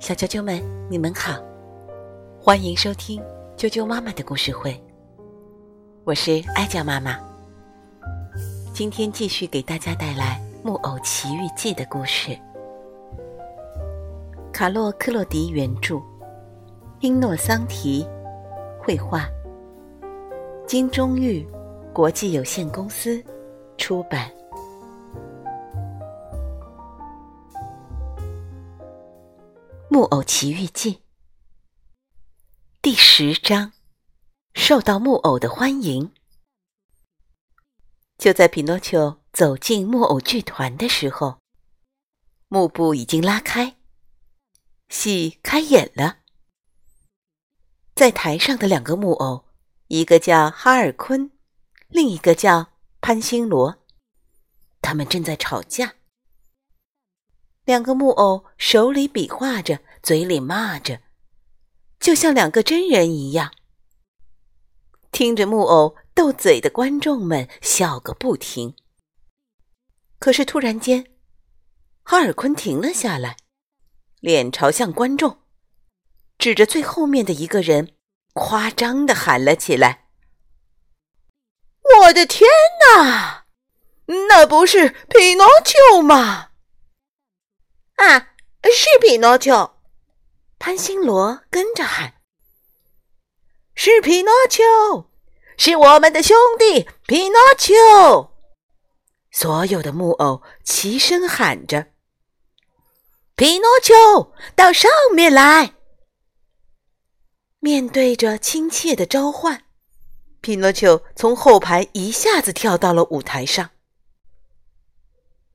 小啾啾们，你们好，欢迎收听啾啾妈妈的故事会。我是艾酱妈妈，今天继续给大家带来《木偶奇遇记》的故事。卡洛·克洛迪原著，英诺桑提绘画，金钟玉国际有限公司出版。《木偶奇遇记》第十章：受到木偶的欢迎。就在匹诺丘走进木偶剧团的时候，幕布已经拉开，戏开演了。在台上的两个木偶，一个叫哈尔昆，另一个叫潘星罗，他们正在吵架。两个木偶手里比划着，嘴里骂着，就像两个真人一样。听着木偶斗嘴的观众们笑个不停。可是突然间，哈尔昆停了下来，脸朝向观众，指着最后面的一个人，夸张的喊了起来：“我的天哪，那不是匹诺丘吗？”啊，是匹诺丘！潘星罗跟着喊：“是匹诺丘，是我们的兄弟匹诺丘！”所有的木偶齐声喊着：“匹诺丘，到上面来！”面对着亲切的召唤，匹诺丘从后排一下子跳到了舞台上。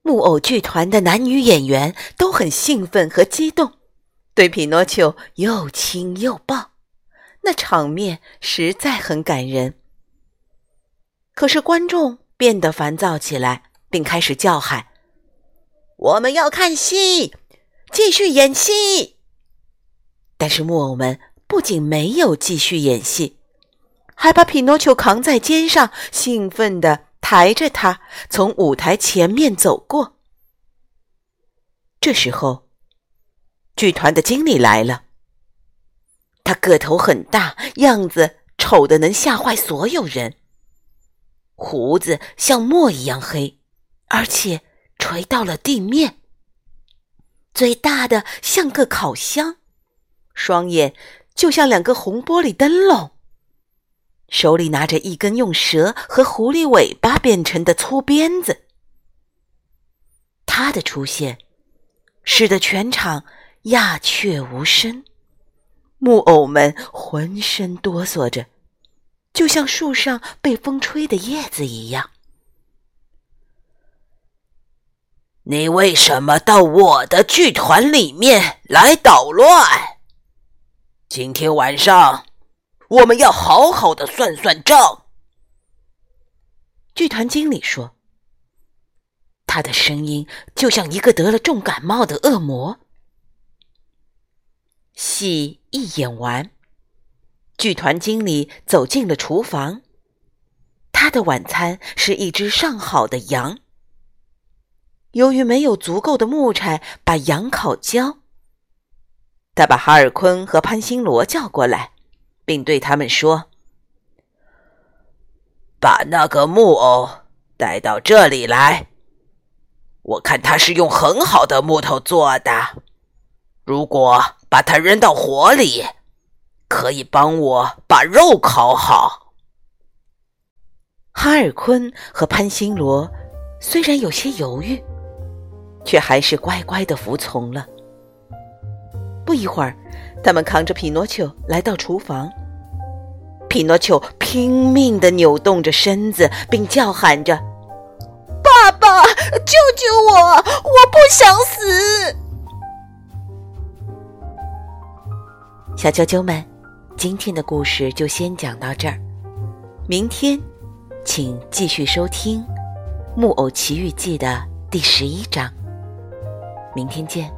木偶剧团的男女演员都很兴奋和激动，对匹诺丘又亲又抱，那场面实在很感人。可是观众变得烦躁起来，并开始叫喊：“我们要看戏，继续演戏！”但是木偶们不仅没有继续演戏，还把匹诺丘扛在肩上，兴奋地。抬着他从舞台前面走过。这时候，剧团的经理来了。他个头很大，样子丑的能吓坏所有人。胡子像墨一样黑，而且垂到了地面。嘴大的像个烤箱，双眼就像两个红玻璃灯笼。手里拿着一根用蛇和狐狸尾巴变成的粗鞭子，他的出现使得全场鸦雀无声，木偶们浑身哆嗦着，就像树上被风吹的叶子一样。你为什么到我的剧团里面来捣乱？今天晚上。我们要好好的算算账。剧团经理说：“他的声音就像一个得了重感冒的恶魔。”戏一演完，剧团经理走进了厨房。他的晚餐是一只上好的羊。由于没有足够的木柴把羊烤焦，他把哈尔昆和潘星罗叫过来。并对他们说：“把那个木偶带到这里来，我看他是用很好的木头做的。如果把它扔到火里，可以帮我把肉烤好。”哈尔昆和潘星罗虽然有些犹豫，却还是乖乖的服从了。不一会儿。他们扛着匹诺丘来到厨房，匹诺丘拼命地扭动着身子，并叫喊着：“爸爸，救救我！我不想死！”小啾啾们，今天的故事就先讲到这儿，明天请继续收听《木偶奇遇记》的第十一章。明天见。